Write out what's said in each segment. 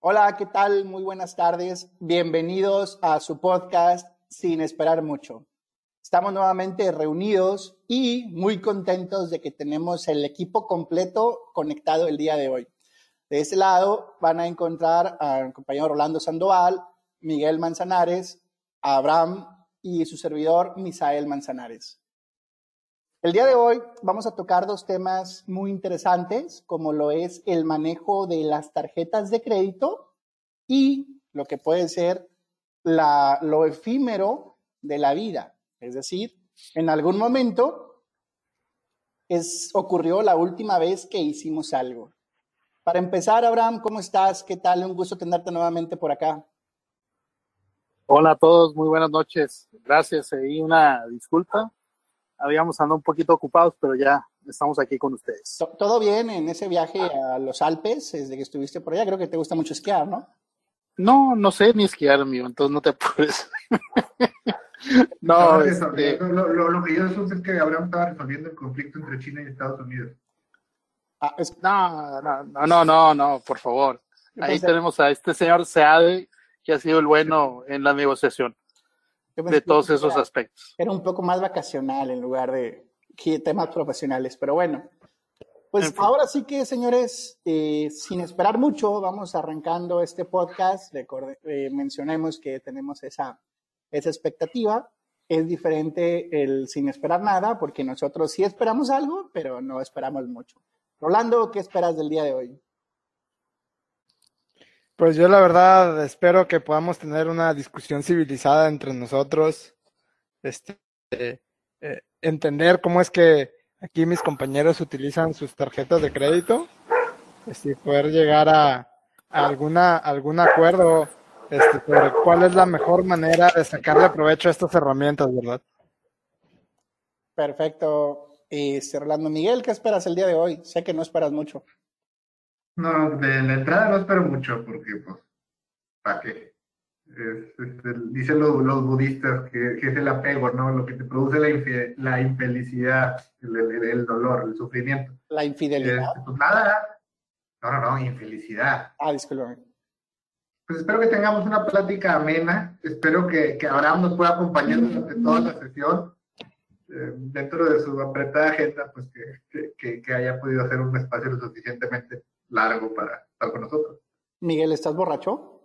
Hola, ¿qué tal? Muy buenas tardes. Bienvenidos a su podcast Sin Esperar Mucho. Estamos nuevamente reunidos y muy contentos de que tenemos el equipo completo conectado el día de hoy. De este lado van a encontrar al compañero Rolando Sandoval, Miguel Manzanares, Abraham y su servidor Misael Manzanares. El día de hoy vamos a tocar dos temas muy interesantes, como lo es el manejo de las tarjetas de crédito y lo que puede ser lo efímero de la vida. Es decir, en algún momento es, ocurrió la última vez que hicimos algo. Para empezar, Abraham, ¿cómo estás? ¿Qué tal? Un gusto tenerte nuevamente por acá. Hola a todos, muy buenas noches. Gracias y una disculpa. Habíamos andado un poquito ocupados, pero ya estamos aquí con ustedes. ¿Todo bien en ese viaje a los Alpes desde que estuviste por allá? Creo que te gusta mucho esquiar, ¿no? No, no sé ni esquiar, amigo, entonces no te apures. no, este... lo, que yo supe es que Abraham estaba resolviendo el conflicto entre China y Estados Unidos. Ah, no, no, no, no, no, por favor. Ahí tenemos a este señor Seade, que ha sido el bueno en la negociación de todos esos aspectos. Era un poco más vacacional en lugar de temas profesionales, pero bueno. Pues ahora sí que, señores, eh, sin esperar mucho, vamos arrancando este podcast. Eh, mencionemos que tenemos esa esa expectativa. Es diferente el sin esperar nada, porque nosotros sí esperamos algo, pero no esperamos mucho. Rolando, ¿qué esperas del día de hoy? Pues yo la verdad espero que podamos tener una discusión civilizada entre nosotros, este, eh, entender cómo es que aquí mis compañeros utilizan sus tarjetas de crédito, este, poder llegar a, alguna, algún acuerdo este, sobre cuál es la mejor manera de sacarle provecho a estas herramientas, ¿verdad? Perfecto. Y Rolando Miguel, ¿qué esperas el día de hoy? Sé que no esperas mucho. No, de la entrada no espero mucho, porque, pues, ¿para qué? Este, dicen los, budistas que, es el apego, ¿no? Lo que te produce la, la infelicidad, el, dolor, el sufrimiento. La infidelidad. Este, pues nada. No, no, no, infelicidad. Ah, disculpe pues espero que tengamos una plática amena. Espero que, que Abraham nos pueda acompañar durante toda la sesión. Eh, dentro de su apretada agenda, pues que, que, que, haya podido hacer un espacio lo suficientemente largo para estar con nosotros. Miguel, ¿estás borracho?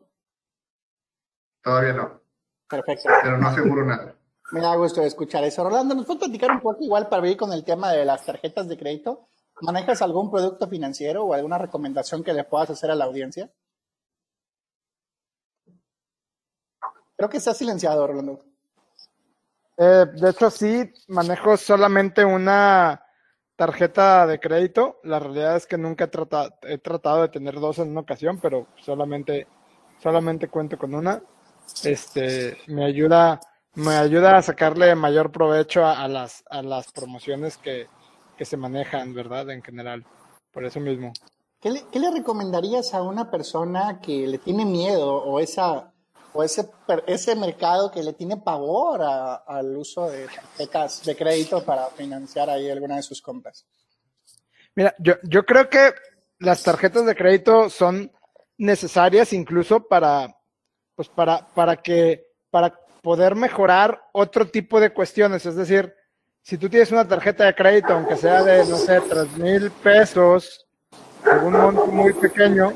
Todavía no. Perfecto. Pero no aseguro nada. Me da gusto escuchar eso. Rolando, ¿nos puedes platicar un poco igual para ver con el tema de las tarjetas de crédito? ¿Manejas algún producto financiero o alguna recomendación que le puedas hacer a la audiencia? Creo que está silenciado, Rolando. Eh, de hecho, sí, manejo solamente una tarjeta de crédito. La realidad es que nunca he tratado, he tratado de tener dos en una ocasión, pero solamente, solamente cuento con una. Este, me ayuda, me ayuda a sacarle mayor provecho a, las, a las promociones que, que, se manejan, ¿verdad? En general. Por eso mismo. ¿Qué le, ¿Qué le recomendarías a una persona que le tiene miedo o esa o ese, ese mercado que le tiene pavor al uso de tarjetas de crédito para financiar ahí alguna de sus compras? Mira, yo, yo creo que las tarjetas de crédito son necesarias incluso para, pues para, para que, para poder mejorar otro tipo de cuestiones. Es decir, si tú tienes una tarjeta de crédito, aunque sea de, no sé, tres mil pesos, algún monto muy pequeño,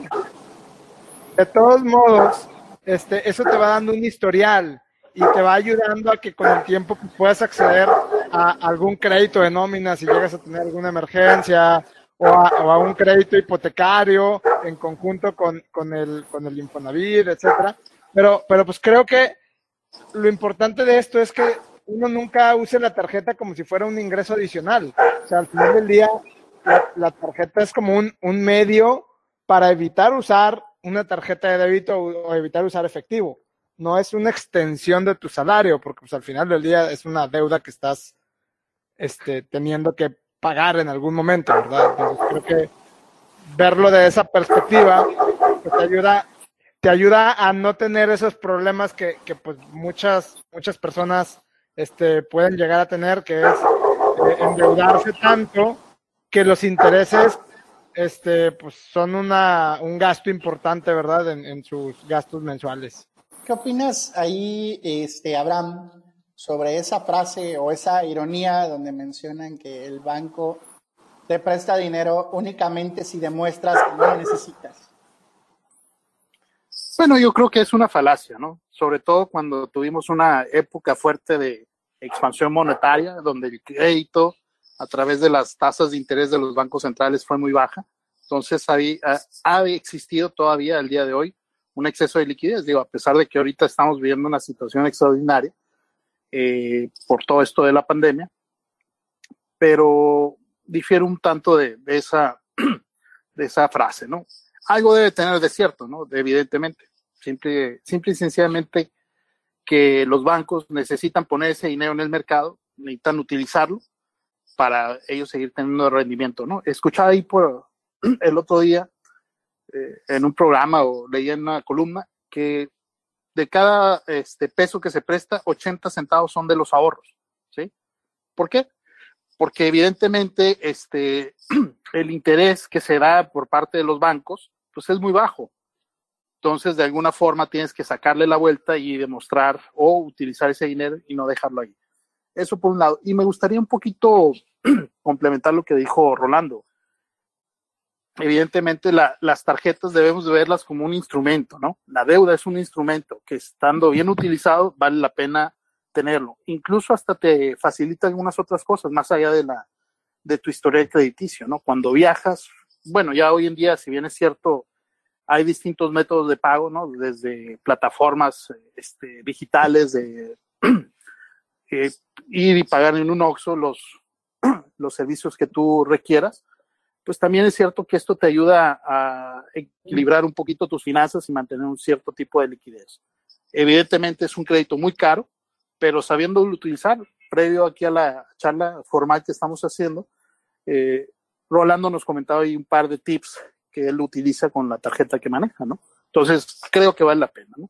de todos modos, este, eso te va dando un historial y te va ayudando a que con el tiempo puedas acceder a algún crédito de nómina si llegas a tener alguna emergencia o a, un crédito hipotecario en conjunto con, con, el, con el etcétera. Pero, pero pues creo que lo importante de esto es que uno nunca use la tarjeta como si fuera un ingreso adicional. O sea, al final del día, la, la tarjeta es como un, un medio para evitar usar una tarjeta de débito o, evitar usar efectivo. No es una extensión de tu salario, porque pues, al final del día es una deuda que estás este, teniendo que pagar en algún momento, ¿verdad? Entonces creo que verlo de esa perspectiva pues, te ayuda te ayuda a no tener esos problemas que, que pues muchas muchas personas este, pueden llegar a tener, que es eh, endeudarse tanto que los intereses este, pues son una, un gasto importante, ¿verdad? En, en sus gastos mensuales. ¿Qué opinas ahí, este, Abraham, sobre esa frase o esa ironía donde mencionan que el banco te presta dinero únicamente si demuestras que no lo necesitas? Bueno, yo creo que es una falacia, ¿no? Sobre todo cuando tuvimos una época fuerte de expansión monetaria, donde el crédito a través de las tasas de interés de los bancos centrales fue muy baja. Entonces, ha, existido todavía al día de hoy un exceso de liquidez. Digo, a pesar de que ahorita estamos viviendo una situación extraordinaria eh, por todo esto de la pandemia, pero difiere un tanto de, esa, de esa frase, ¿no? Algo debe tener de cierto, ¿no? Evidentemente. Simple, simple y sencillamente que los bancos necesitan poner ese dinero en el mercado, necesitan utilizarlo para ellos seguir teniendo rendimiento, ¿no? Escuchaba ahí por el otro día eh, en un programa o leí en una columna que de cada este, peso que se presta, 80 centavos son de los ahorros, ¿sí? ¿Por qué? Porque evidentemente este, el interés que se da por parte de los bancos, pues es muy bajo. Entonces, de alguna forma tienes que sacarle la vuelta y demostrar o utilizar ese dinero y no dejarlo ahí. Eso por un lado. Y me gustaría un poquito complementar lo que dijo Rolando. Evidentemente, las tarjetas debemos de verlas como un instrumento, ¿no? La deuda es un instrumento que estando bien utilizado vale la pena tenerlo. Incluso hasta te facilita algunas otras cosas, más allá de la de tu historia crediticio, ¿no? Cuando viajas, bueno, ya hoy en día, si bien es cierto, hay distintos métodos de pago, ¿no? Desde plataformas este, digitales de eh, ir y pagar en un OXO los, los servicios que tú requieras, pues también es cierto que esto te ayuda a equilibrar un poquito tus finanzas y mantener un cierto tipo de liquidez. Evidentemente es un crédito muy caro, pero sabiendo utilizar, previo aquí a la charla formal que estamos haciendo, eh, Rolando nos comentaba ahí un par de tips que él utiliza con la tarjeta que maneja, ¿no? Entonces, creo que vale la pena, ¿no?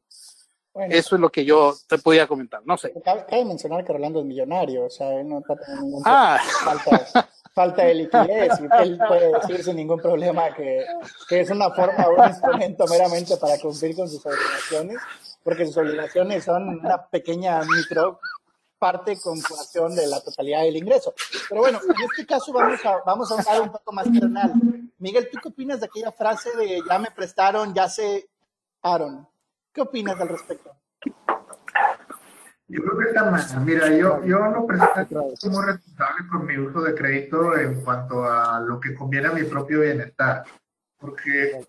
Eso es lo que yo te podía comentar, no sé. Cabe, mencionar que Rolando es millonario, o sea, él no está teniendo ah. falta, de liquidez y él puede decir sin ningún problema que, que es una forma, un instrumento meramente para cumplir con sus obligaciones, porque sus obligaciones son una pequeña micro parte con función de la totalidad del ingreso. Pero bueno, en este caso vamos a, vamos a hablar un poco más terrenal. Miguel, ¿tú qué opinas de aquella frase de ya me prestaron, ya se Aaron? ¿Qué opinas al respecto? Yo creo que está mal. Mira, yo, yo no presento como responsable con mi uso de crédito en cuanto a lo que conviene a mi propio bienestar. Porque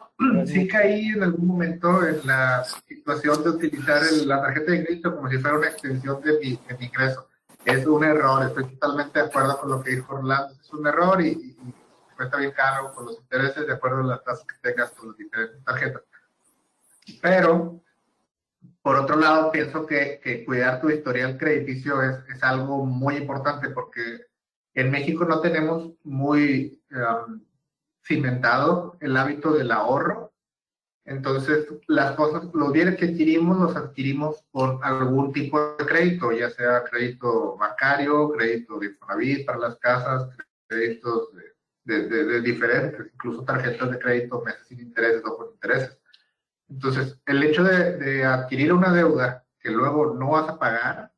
sí caí en algún momento en la situación de utilizar la tarjeta de crédito como si fuera una extensión de mi, de mi ingreso. Es un error, estoy totalmente de acuerdo con lo que dijo Orlando. Es un error y, y cuesta bien caro con los intereses de acuerdo a las tasas que tengas con las diferentes tarjetas. Pero, por otro lado, pienso que, cuidar tu historial crediticio es, algo muy importante porque en México no tenemos muy um, cimentado el hábito del ahorro. Entonces, las cosas, los bienes que adquirimos, los adquirimos con algún tipo de crédito, ya sea crédito bancario, crédito de Infonavit para las casas, créditos de, de, de, diferentes, incluso tarjetas de crédito meses sin intereses o con intereses. Entonces, el hecho de, adquirir una deuda que luego no vas a pagar,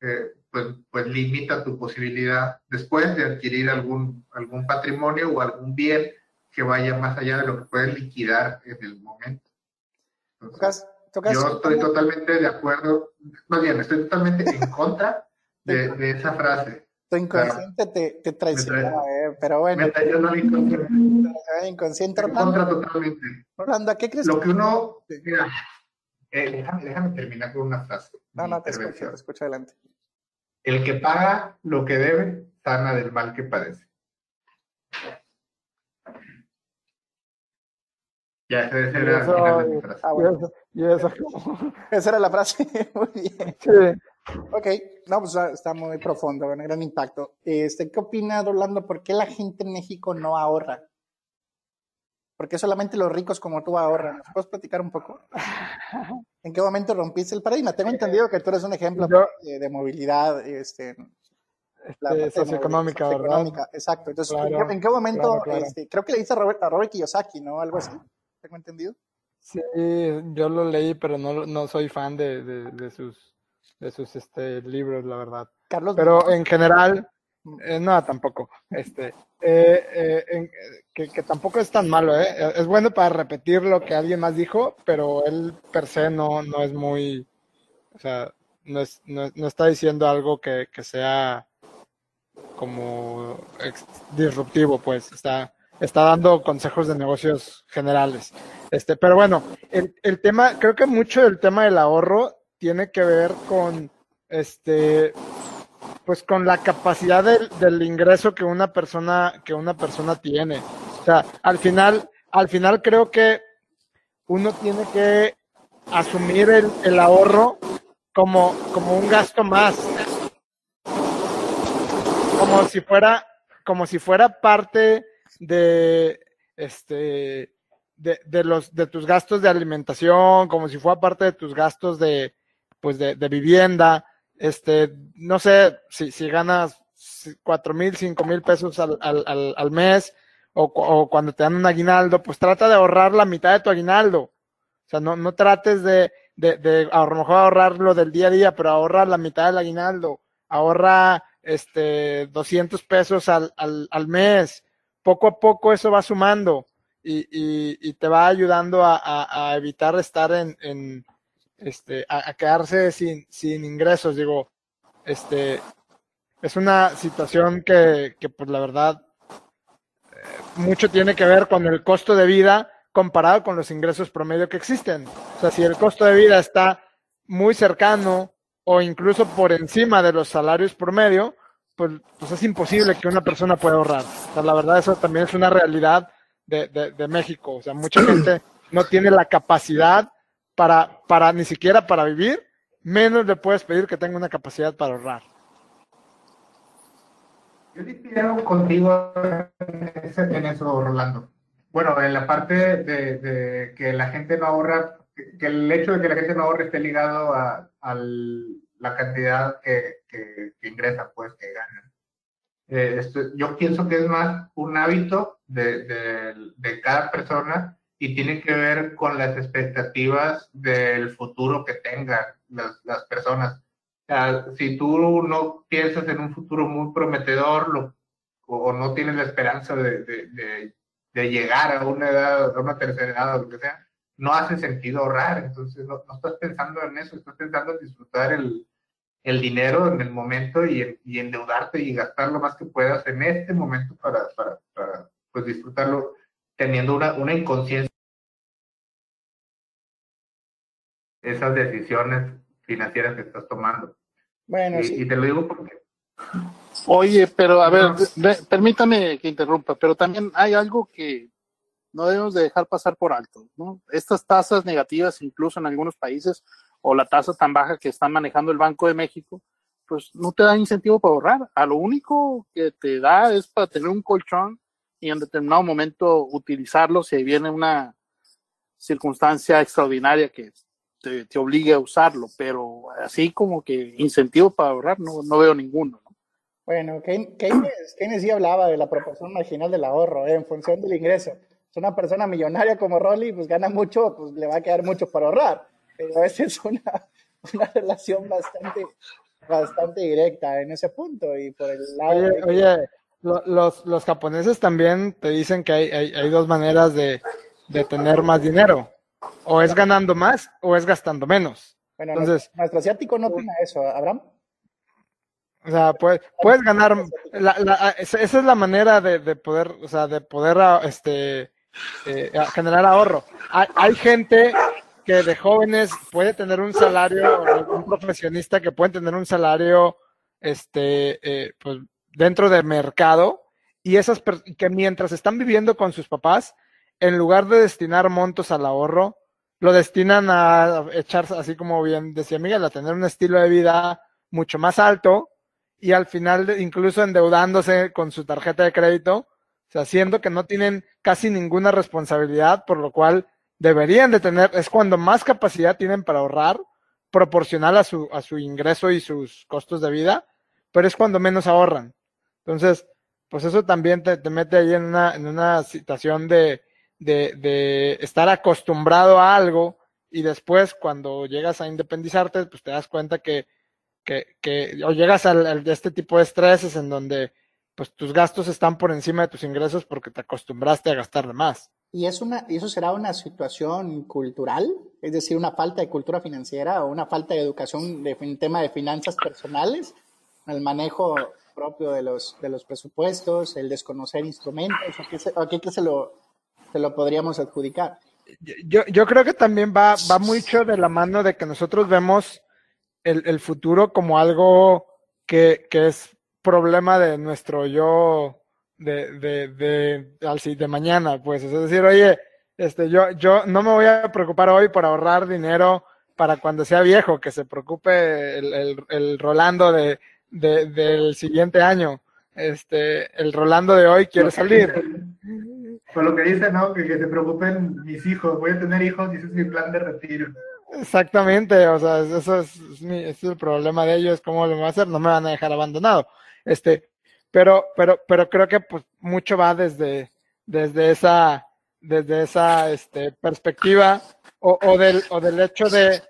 eh, pues, pues limita tu posibilidad después de adquirir algún, algún patrimonio o algún bien que vaya más allá de lo que puedes liquidar en el momento. yo estoy totalmente de acuerdo, más bien, estoy totalmente en contra de, esa frase. Tu inconsciente te, te traiciona, pero bueno. Me inconsciente. inconsciente, En contra totalmente. Rolando, ¿qué crees? Lo que uno, mira, eh, déjame, déjame, terminar con una frase. No, no, te escucho, te escucho adelante. El que paga lo que debe, sana del mal que padece. Ya, esa era eso, la frase. Ah, bueno. y eso, Esa era la frase. Muy bien. Sí. Ok, no, pues está muy profundo, un gran impacto. Este, ¿Qué opina Orlando? ¿Por qué la gente en México no ahorra? ¿Por qué solamente los ricos como tú ahorran? ¿Nos puedes platicar un poco? ¿En qué momento rompiste el paradigma? Tengo entendido que tú eres un ejemplo de, movilidad. Este... este, socioeconómica, ¿verdad? Exacto. Entonces, ¿en, qué, momento? Este, creo que le dice a Robert, a Robert Kiyosaki, ¿no? Algo así. ¿Tengo entendido? Sí, yo lo leí, pero no, no soy fan de, de, sus, de sus este, libros, la verdad. Carlos. Pero en general, eh, no, tampoco. Este, eh, eh, que, que, tampoco es tan malo, ¿eh? Es bueno para repetir lo que alguien más dijo, pero él per se no, no es muy, o sea, no, es, no, no está diciendo algo que, que sea como disruptivo, pues está, está dando consejos de negocios generales. Este, pero bueno, el, el tema, creo que mucho del tema del ahorro tiene que ver con este pues con la capacidad del, ingreso que una persona que una persona tiene. O sea, al final, al final creo que uno tiene que asumir el, el ahorro como, como un gasto más. Como si fuera, como si fuera parte de este de, de los de tus gastos de alimentación, como si fuera parte de tus gastos de pues de, de vivienda este, no sé, si, si ganas cuatro mil, cinco mil pesos al, al, al mes o, o, cuando te dan un aguinaldo, pues trata de ahorrar la mitad de tu aguinaldo. O sea, no, no trates de, de, a lo mejor ahorrarlo del día a día, pero ahorra la mitad del aguinaldo. Ahorra este 200 pesos al, al, al mes. Poco a poco eso va sumando y, y, y te va ayudando a, a, evitar estar en, este, a, quedarse sin, sin ingresos. Digo, este, es una situación que, que pues la verdad, eh, mucho tiene que ver con el costo de vida comparado con los ingresos promedio que existen. O sea, si el costo de vida está muy cercano o incluso por encima de los salarios promedio, pues, pues es imposible que una persona pueda ahorrar. O sea, la verdad, eso también es una realidad de, de, de México. O sea, mucha gente no tiene la capacidad para, para ni siquiera para vivir, menos le puedes pedir que tenga una capacidad para ahorrar. Yo difiero contigo en eso, Rolando. Bueno, en la parte de, que la gente no ahorra, que el hecho de que la gente no ahorre esté ligado a, la cantidad que, ingresa, pues, que gana. Eh, yo pienso que es más un hábito de cada persona y tiene que ver con las expectativas del futuro que tengan las, las personas. Si tú no piensas en un futuro muy prometedor lo, o no tienes la esperanza de, de, de, llegar a una edad, a una tercera edad o lo que sea, no hace sentido ahorrar. Entonces no, no estás pensando en eso, estás pensando en disfrutar el, el dinero en el momento y, y, endeudarte y gastar lo más que puedas en este momento para, para, para pues, disfrutarlo teniendo una, una inconsciencia esas decisiones financieras que estás tomando. Bueno, y, sí. y te lo digo porque... Oye, pero a ver, permítame que interrumpa, pero también hay algo que no debemos de dejar pasar por alto, ¿no? Estas tasas negativas, incluso en algunos países, o la tasa tan baja que está manejando el Banco de México, pues no te da incentivo para ahorrar. A lo único que te da es para tener un colchón y en determinado momento utilizarlo si viene una circunstancia extraordinaria que te, te, obligue a usarlo, pero así como que incentivo para ahorrar no, no veo ninguno. ¿no? Bueno, Keynes, Keynes sí hablaba de la proporción marginal del ahorro eh, en función del ingreso. Es una persona millonaria como Rolly, pues gana mucho, pues le va a quedar mucho para ahorrar. Pero esa es una, una relación bastante, bastante directa en ese punto. Y por el lado oye, que... oye los, los japoneses también te dicen que hay, hay, hay dos maneras de, de tener más dinero. O es ganando más o es gastando menos. Bueno, Entonces, nuestro asiático no opina eso, ¿Abraham? O sea, puedes, puedes ganar, la, la, esa es la manera de, de, poder, o sea, de poder este, eh, generar ahorro. Hay, hay, gente que de jóvenes puede tener un salario, un profesionista que puede tener un salario, este, eh, pues dentro del mercado y esas que mientras están viviendo con sus papás, en lugar de destinar montos al ahorro, lo destinan a echarse, así como bien decía Miguel, a tener un estilo de vida mucho más alto y al final incluso endeudándose con su tarjeta de crédito, o sea, haciendo que no tienen casi ninguna responsabilidad, por lo cual deberían de tener, es cuando más capacidad tienen para ahorrar, proporcional a su, a su ingreso y sus costos de vida, pero es cuando menos ahorran. Entonces, pues eso también te, te mete ahí en una, en una situación de, de, de estar acostumbrado a algo y después cuando llegas a independizarte, pues te das cuenta que, que, o llegas al, al- a este tipo de estreses en donde pues tus gastos están por encima de tus ingresos porque te acostumbraste a gastar de más. ¿Y es una, eso será una situación cultural? Es decir, una falta de cultura financiera o una falta de educación de fin- tema de finanzas personales, el manejo propio de los, de los presupuestos, el desconocer instrumentos, ¿a qué se, a qué- qué se lo, se lo podríamos adjudicar? Yo, yo creo que también va, va mucho de la mano de que nosotros vemos el, el futuro como algo que, que es problema de nuestro yo de, de, de, al de mañana, pues. Es decir, oye, este, yo, yo no me voy a preocupar hoy por ahorrar dinero para cuando sea viejo, que se preocupe el, el, el Rolando de, de, del siguiente año. Este, el Rolando de hoy quiere salir. Por lo que dice, ¿no? Que, que se preocupen mis hijos. Voy a tener hijos y ese es mi plan de retiro. Exactamente, o sea, eso es, es mi- es el problema de ellos, cómo lo van a hacer, no me van a dejar abandonado. Este, pero, pero, pero creo que pues mucho va desde, desde esa, desde esa este, perspectiva o, o del, o del hecho de,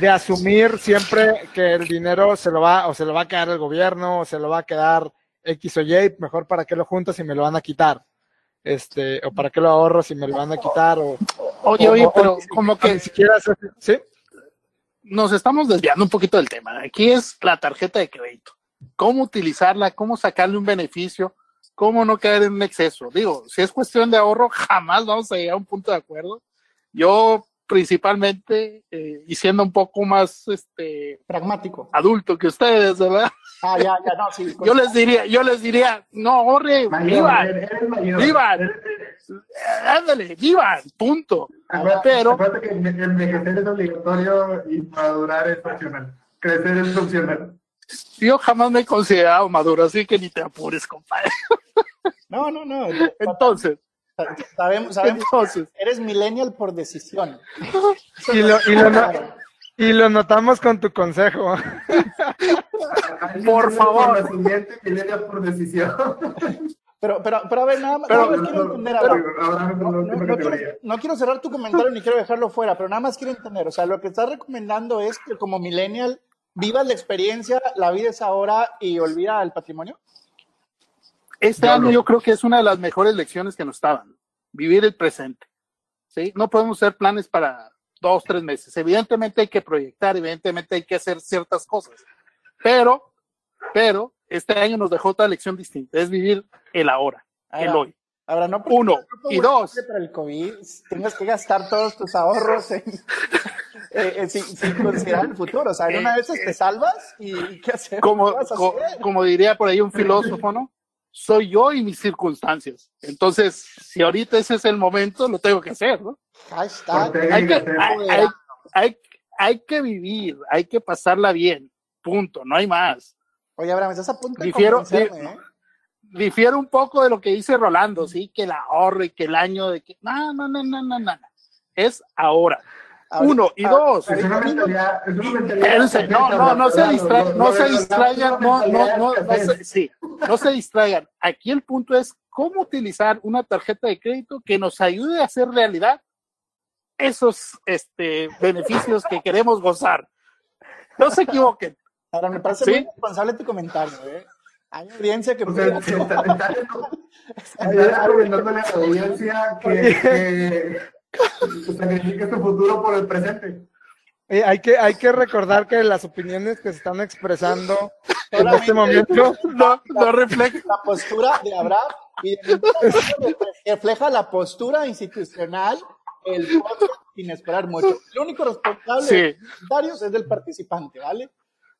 de asumir siempre que el dinero se lo va, o se lo va a quedar el gobierno, o se lo va a quedar X o Y, mejor para qué lo junto si me lo van a quitar. Este, o para qué lo ahorro si me lo van a quitar, o, Oye, o- oye, pero o- como que ni siquiera ¿sí? nos estamos desviando un poquito del tema. Aquí es la tarjeta de crédito. Cómo utilizarla, cómo sacarle un beneficio, cómo no caer en un exceso. Digo, si es cuestión de ahorro, jamás vamos a llegar a un punto de acuerdo. Yo principalmente, eh, y siendo un poco más este, Pragmático. adulto que ustedes, ¿verdad? Ah, ya, ya, no, sí. Yo les diría, yo les diría, no ahorre, Mayor, vivan, vivan. Ándale, vivan, punto. Acuérdate, Pero- acuérdate que enve- envejecer es obligatorio y madurar es opcional. Crecer es opcional. Yo jamás me he considerado maduro, así que ni te apures, compadre. No, no, no. Entonces, Sabemos, sabemos entonces, eres millennial por decisión. Y lo, y lo, no- y lo notamos con tu consejo. Por favor. Milenial por decisión. Pero, pero, pero a ver, nada más, Pero- nada más quiero entender Pero No, quiero, no quiero cerrar tu comentario ni quiero dejarlo fuera, pero nada más quiero entender. O sea, lo que estás recomendando es que como millennial vivas la experiencia, la vida es ahora y olvida el patrimonio. Este año yo creo que es una de las mejores lecciones que nos estaban. Vivir el presente. ¿sí? No podemos hacer planes para dos, tres meses. Evidentemente hay que proyectar, evidentemente hay que hacer ciertas cosas. Pero, pero, este año nos dejó otra lección distinta. Es vivir el ahora, el hoy. ahora no porque Uno. Y dos. Para el COVID, tengas que gastar todos tus ahorros en- eh, eh, sin, sin considerar el futuro. O sea, en una de esas te salvas y, y ¿qué haces? como, ¿Qué vas a co- hacer? como diría por ahí un filósofo, ¿no? Soy yo y mis circunstancias. Entonces, si ahorita ese es el momento, lo tengo que hacer, ¿no? Hay que, hay, hay- hay- hay que vivir, hay que pasarla bien, punto, no hay más. Oye, Abraham, estás a punto de Difiero- convencerme, ¿eh? Difiere un poco de lo que dice Rolando, sí, que el ahorro y que el año de que, no, no, no, no, no, no. Es ahora. Uno y ah, dos. Es una mentalidad, es una mentalidad. Espérense, no, no, no se distraigan, no se distraigan, no, no, no, no se, sí, no se distraigan. Aquí el punto es cómo utilizar una tarjeta de crédito que nos ayude a hacer realidad esos este, beneficios que queremos gozar. No se equivoquen. Ahora, me parece ¿Sí? muy responsable tu comentario, ¿eh? Hay audiencia que O sea, está, está, está argumentándole a la audiencia que, que, que sacrifique su futuro por el presente. Eh, hay, que, hay que recordar que las opiniones que se están expresando en este momento No, no refleja. la postura de Abraham y de refleja la postura institucional, el podcast sin esperar mucho. El único responsable Sí. de los comentarios es del participante, ¿vale?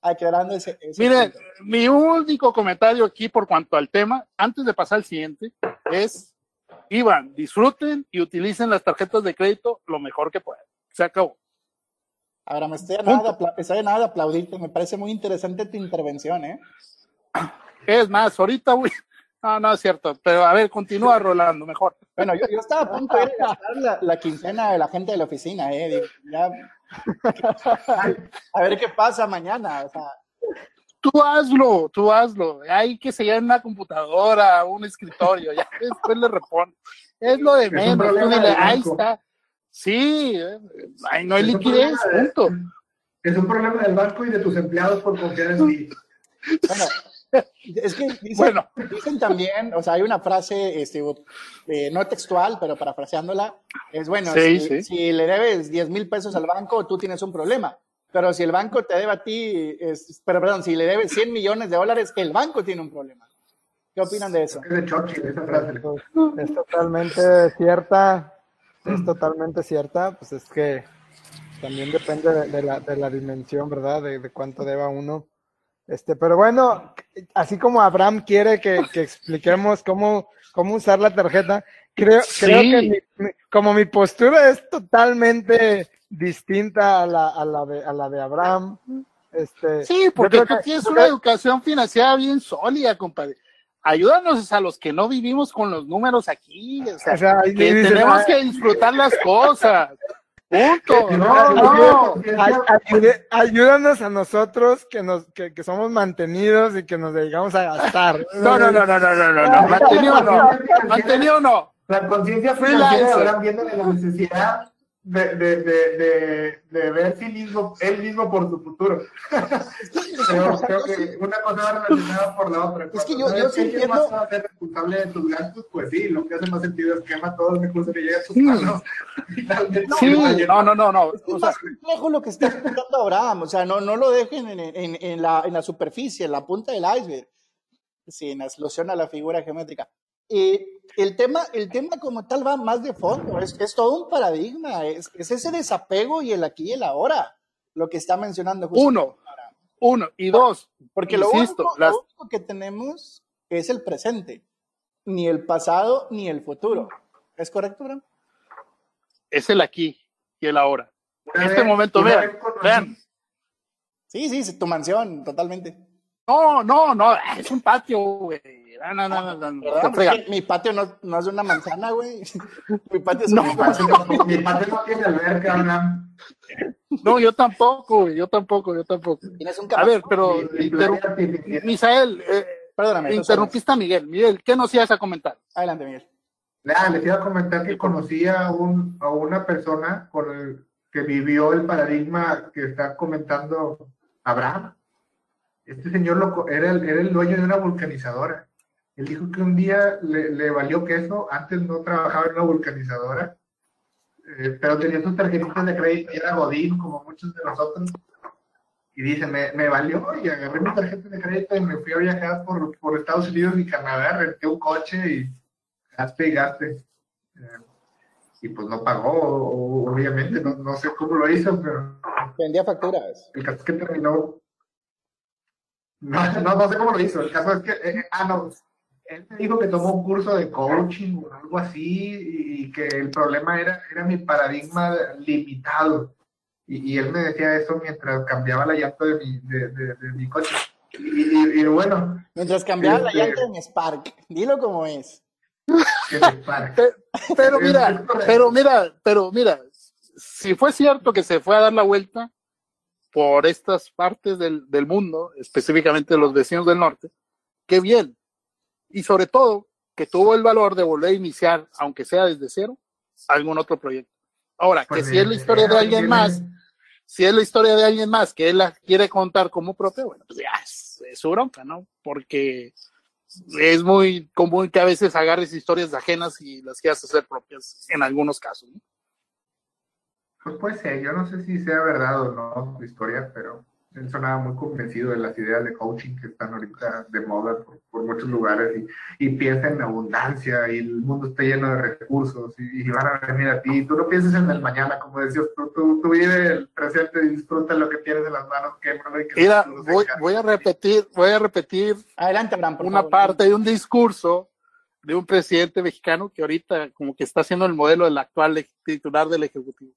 Aclarando ese, ese Miren, mi único comentario aquí por cuanto al tema, antes de pasar al siguiente, es, Iván, disfruten y utilicen las tarjetas de crédito lo mejor que puedan. Se acabó. Ahora, me estoy a nada, de nada de aplaudirte, me parece muy interesante tu intervención, ¿eh? Es más, ahorita voy... No, no es cierto, pero a ver, continúa Rolando, mejor. Bueno, yo, yo estaba a punto de gastar la, la quincena de la gente de la oficina, ¿eh? Ya- a ver qué pasa mañana, o sea, tú hazlo, tú hazlo. Hay que en una computadora, un escritorio, ya después le respondo. Es lo de menos. ahí está. Sí, ahí no hay liquidez, punto. Es un problema del banco y de tus empleados por confiar en ti. Bueno, es que dicen, también, o sea, hay una frase, este, eh, no textual, pero parafraseándola, es bueno, si, si, le debes 10 mil pesos al banco, tú tienes un problema. Pero si el banco te debe a ti, es, pero perdón, si le debes 100 millones de dólares, el banco tiene un problema. ¿Qué opinan de eso? Es totalmente cierta, es totalmente cierta, pues es que también depende de, la, de la, dimensión, ¿verdad? De, de, cuánto deba uno. Este, pero bueno, así como Abraham quiere que, que expliquemos cómo, cómo usar la tarjeta, creo, creo que como mi postura es totalmente distinta a la, a la, de, a la de Abraham. Este, sí, porque tú tienes una educación financiera bien sólida, compadre. Ayúdanos a los que no vivimos con los números aquí, o sea, que tenemos que disfrutar las cosas. Punto. No, no. ayúdanos a nosotros que nos que, que, somos mantenidos y que nos dedicamos a gastar. No, no, no, no, no, no, no. Mantenido no. Mantenido no. La conciencia financiera ahora viendo de la necesidad de, de, de, de, ver sí mismo, él mismo por su futuro. creo, creo que una cosa va relacionada por la otra. Es que yo, yo sí entiendo... más a ser responsable de tus gastos? Pues sí, lo que hace más sentido es quema todo el recurso que llega a tus manos. sí, no, no, no, no. Es o sea, complejo lo que está explicando Abraham, o sea, no, no lo dejen en, en, en, la, en la superficie, en la punta del iceberg, sin alusión a la figura geométrica. Eh, el, tema, el tema como tal va más de fondo, es, es todo un paradigma, es, es, ese desapego y el aquí y el ahora, lo que está mencionando. Uno, uno, y dos, porque lo, único, lo único que tenemos es el presente, ni el pasado ni el futuro. ¿Es correcto, Bram? Es el aquí y el ahora. En este momento, vean, vean. Sí, sí, tu mansión, totalmente. No, no, no, es un patio, güey. No, no, no, no, no. Mi patio no, no, es de una manzana, güey. Mi patio es no, mi, patio, mi patio no tiene alberca, ¿no? No, yo tampoco, güey, yo tampoco, yo tampoco. A ver, pero, Misael, eh, perdóname. Interrumpiste a Miguel. Miguel, ¿qué nos ibas a comentar? Adelante, Miguel. Ah, les iba a comentar que conocí a, un, a una persona con el, que vivió el paradigma que está comentando Abraham este señor lo, era, el, era el dueño de una vulcanizadora. Él dijo que un día le, le valió queso, antes no trabajaba en una vulcanizadora, eh, pero tenía sus tarjetitas de crédito y era Godín, como muchos de nosotros. Y dice, me, me valió y agarré mi tarjeta de crédito y me fui a viajar por, por Estados Unidos y Canadá, renté un coche y gaste y gaste. Eh, y pues no pagó, obviamente, no, no, sé cómo lo hizo, pero... Vendía facturas. El caso es que terminó no, no, sé cómo lo hizo. El caso es que, eh, ah, no, él me dijo que tomó un curso de coaching o algo así y que el problema era, era mi paradigma limitado. Y, y él me decía eso mientras cambiaba la llanta de mi, de, de, mi coche. Y, y, bueno. Mientras cambiaba la llanta de mi Spark. Dilo como es. pero mira, pero mira, pero mira, si fue cierto que se fue a dar la vuelta, por estas partes del, del mundo, específicamente de los vecinos del norte, qué bien. Y sobre todo, que tuvo el valor de volver a iniciar, aunque sea desde cero, algún otro proyecto. Ahora, que pues si es la historia de alguien más, si es la historia de alguien más que él la quiere contar como propia, bueno, pues ya es, su bronca, ¿no? Porque es muy común que a veces agarres historias ajenas y las quieras hacer propias en algunos casos, ¿no? Pues puede ser, yo no sé si sea verdad o no su historia, pero él sonaba muy convencido de las ideas de coaching que están ahorita de moda por, muchos lugares y, y, piensa en abundancia y el mundo está lleno de recursos y, van a venir a ti. Tú no pienses en el mañana, como decías, tú, tú, tú vive el presente y disfruta lo que tienes en las manos. Que, Mira, voy, voy, a repetir, voy a repetir Adelante, una parte de un discurso de un presidente mexicano que ahorita como que está haciendo el modelo del actual titular del Ejecutivo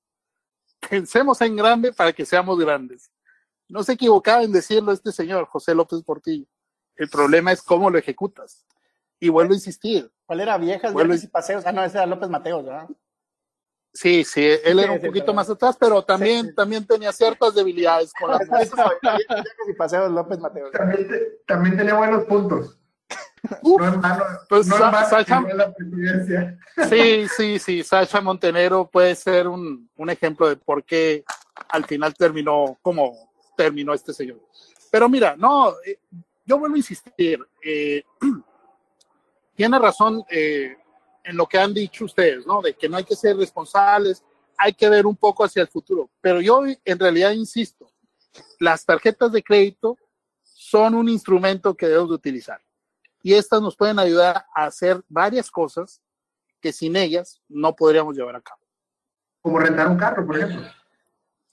pensemos en grande para que seamos grandes. No se equivocaba en decirlo este señor, José López Portillo. El problema es cómo lo ejecutas. Y vuelvo a insistir. ¿Cuál era? Viejas, vuelvo y paseos. Ah, no, ese era López Mateos, ¿verdad? Sí, sí, él era un poquito más atrás, pero también, también tenía ciertas debilidades con la Paseo López Mateo. También, también tenía buenos puntos. no mano, pues no en Sacha, la presidencia. Sí, sí, sí, Sacha Montenero puede ser un, un ejemplo de por qué al final terminó como terminó este señor. Pero mira, no, eh, yo vuelvo a insistir, eh, tiene razón eh, en lo que han dicho ustedes, ¿no? De que no hay que ser responsables, hay que ver un poco hacia el futuro. Pero yo en realidad insisto, las tarjetas de crédito son un instrumento que debemos de utilizar. Y estas nos pueden ayudar a hacer varias cosas que sin ellas no podríamos llevar a cabo. Como rentar un carro, por ejemplo.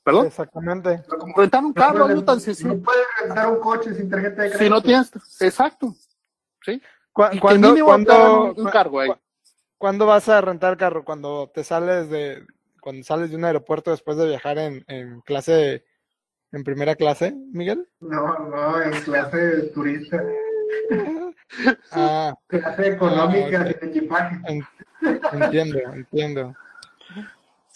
¿Perdón? Exactamente. Como rentar un carro, no, tan sencillo. No puedes rentar un coche sin tarjeta de crédito. Si no tienes, exacto. ¿Sí? cuando, cuando, un, cargo ahí. ¿Cuándo vas a rentar carro? Cuando te sales de, cuando sales de un aeropuerto después de viajar en, en clase, en primera clase, Miguel? No, no, en clase turista. Ah, clase económica ah, de equipaje. entiendo, entiendo.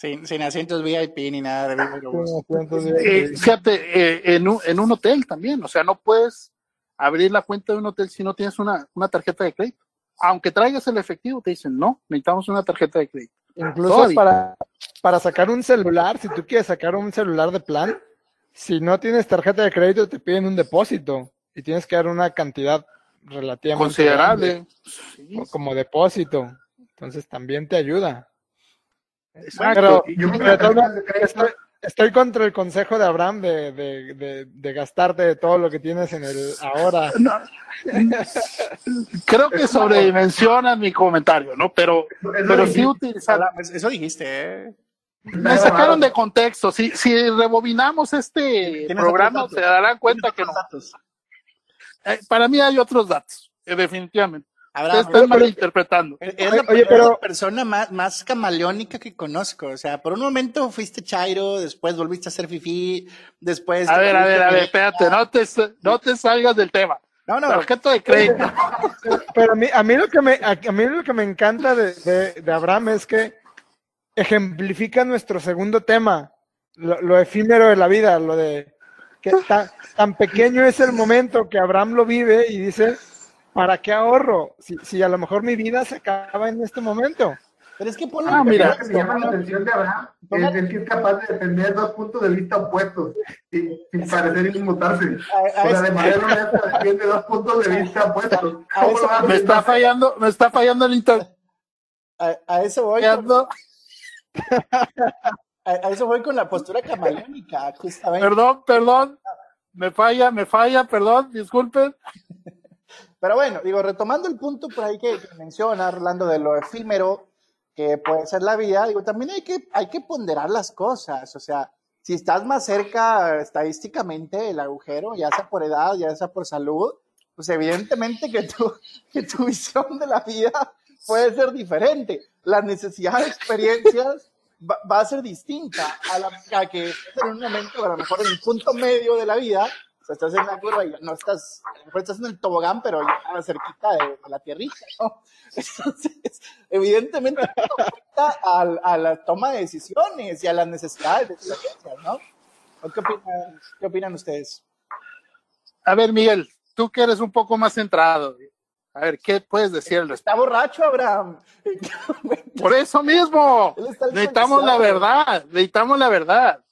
Sin, sin asientos VIP ni nada de eh, Fíjate, eh, en, un, en un hotel también, o sea, no puedes abrir la cuenta de un hotel si no tienes una, una tarjeta de crédito aunque traigas el efectivo, te dicen, no, necesitamos una tarjeta de crédito. Incluso para, para sacar un celular, si tú quieres sacar un celular de plan, si no tienes tarjeta de crédito, te piden un depósito y tienes que dar una cantidad relativamente considerable como depósito. Entonces también te ayuda. Exacto. Pero, Estoy contra el consejo de Abraham de, de, de, gastarte todo lo que tienes en el ahora. creo que sobredimensionan mi comentario, ¿no? Pero, pero sí utilizar. Eso dijiste, ¿eh? Me sacaron de contexto. Si, si rebobinamos este programa, se darán cuenta que no. Eh, para mí hay otros datos, eh, definitivamente. Están malinterpretando. Es la, oye, pero... persona más, más camaleónica que conozco. O sea, por un momento fuiste Chairo, después volviste a ser Fifi, después. A ver, a ver, a ver, espérate, no te, no te salgas del tema. No, no. Tarjeta de crédito. Pero a mí, a mí lo que me, a mí lo que me encanta de, de, de Abraham es que ejemplifica nuestro segundo tema, lo, lo efímero de la vida, lo de que tan, tan pequeño es el momento que Abraham lo vive y dice, ¿para qué ahorro? Si, si a lo mejor mi vida se acaba en este momento. Pero es que pone ah, mira, que me llama la atención de Abraham es, es, que es capaz de defender dos puntos de vista opuestos sin, sin parecer inmutarse. A, a o sea, de manera honesta defiende dos puntos de vista opuestos. me está fallando, me está fallando el internet. A, a, eso voy. Con, a, eso voy con la postura camaleónica, justamente. Perdón, perdón. Me falla, me falla, perdón, disculpen. Pero bueno, digo, retomando el punto por ahí que, que menciona, de lo efímero que puede ser la vida, digo, también hay que, hay que ponderar las cosas, o sea, si estás más cerca estadísticamente el agujero, ya sea por edad, ya sea por salud, pues evidentemente que tu, que tu visión de la vida puede ser diferente. La necesidad de experiencias va, va a ser distinta a la a que en un momento, a lo mejor en el punto medio de la vida, estás en la curva y no estás, estás en el tobogán, pero ya cerquita de, de la tierrita, ¿no? Entonces, evidentemente, afecta a, a, la toma de decisiones y a las necesidades de las agencias, ¿no? ¿Qué opinan, ¿Qué opinan ustedes? A ver, Miguel, tú que eres un poco más centrado, a ver, ¿qué puedes decir Está borracho, Abraham. Por eso mismo. Necesitamos la verdad. Necesitamos la verdad.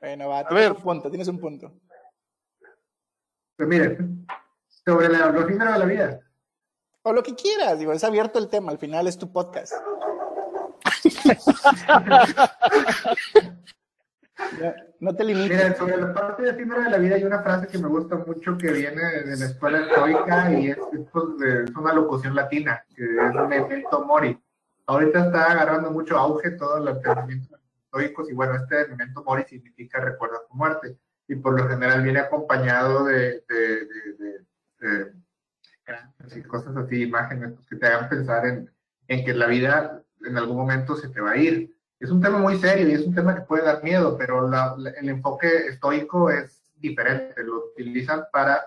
Bueno, va, tienes a ver. un punto, tienes un punto. Pues mire, sobre la, lo de la vida. O lo que quieras, digo, es abierto el tema, al final es tu podcast. no te limites. Mira, sobre la parte de efímera de la vida hay una frase que me gusta mucho que viene de la escuela estoica y es, es, es una locución latina, que es memento mori. Ahorita está agarrando mucho auge todo el pensamiento estoicos y bueno, este memento mori significa recuerda tu muerte y por lo general viene acompañado de, de, de, de cosas así, imágenes que te hagan pensar en, en, que la vida en algún momento se te va a ir. Es un tema muy serio y es un tema que puede dar miedo, pero el enfoque estoico es diferente. Lo utilizan para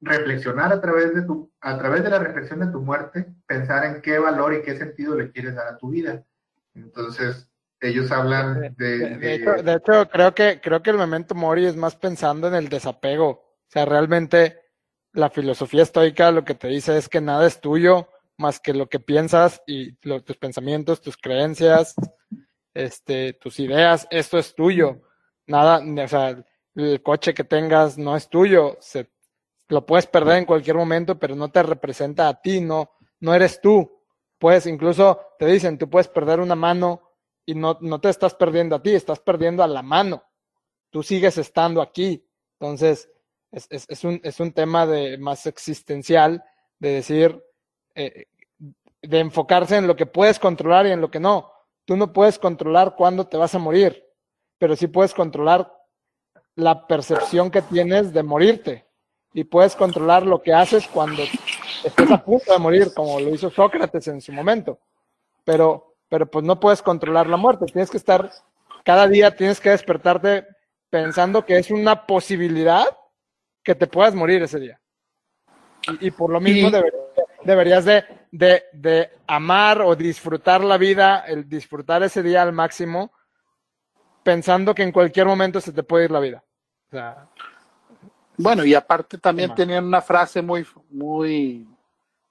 reflexionar a través de tu, a través de la reflexión de tu muerte, pensar en qué valor y qué sentido le quieres dar a tu vida. Entonces, ellos hablan de... De, de de- hecho, de hecho, creo que, creo que el memento mori es más pensando en el desapego. O sea, realmente la filosofía estoica lo que te dice es que nada es tuyo más que lo que piensas y lo- tus pensamientos, tus creencias, este, tus ideas, esto es tuyo. Nada, o sea, el coche que tengas no es tuyo, se, lo puedes perder en cualquier momento, pero no te representa a ti, no, no eres tú. Puedes, incluso te dicen, tú puedes perder una mano y no, no te estás perdiendo a ti, estás perdiendo a la mano. Tú sigues estando aquí. Entonces, es, es, un, es un tema de más existencial, de decir, eh, de enfocarse en lo que puedes controlar y en lo que no. Tú no puedes controlar cuándo te vas a morir, pero sí puedes controlar la percepción que tienes de morirte y puedes controlar lo que haces cuando estés a punto de morir, como lo hizo Sócrates en su momento. Pero, pero pues no puedes controlar la muerte, tienes que estar, cada día tienes que despertarte pensando que es una posibilidad que te puedas morir ese día. Y, y por lo mismo deberías de, de, de amar o disfrutar la vida, el disfrutar ese día al máximo, pensando que en cualquier momento se te puede ir la vida. O sea, Bueno, y aparte también tenían una frase muy, muy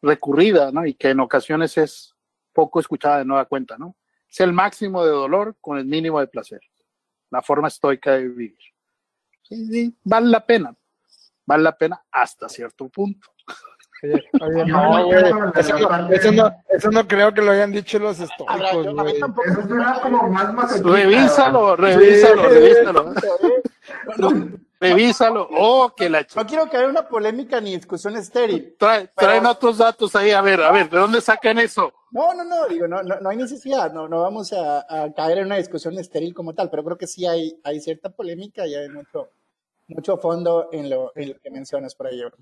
recurrida, ¿no? Y que en ocasiones es poco escuchada de nueva cuenta, ¿no? Es el máximo de dolor con el mínimo de placer. La forma estoica de vivir. Sí, sí, vale la pena. Vale la pena hasta cierto punto. oye, oye, no, güey, eso, no, parte- eso no- eso no creo que lo hayan dicho los estoicos, güey. Eso suena como más. Revísalo, Sí. revísalo, revísalo. Revísalo. Oh, que la No quiero que haya una polémica ni discusión estéril. Trae- Pero- traen otros datos ahí. A ver, a ver, ¿de dónde sacan eso? No, no, no, digo, no, no, no hay necesidad, no, no vamos a, a caer en una discusión estéril como tal, pero creo que sí hay, hay cierta polémica y hay mucho, mucho fondo en lo, en lo que mencionas por ahí. bro.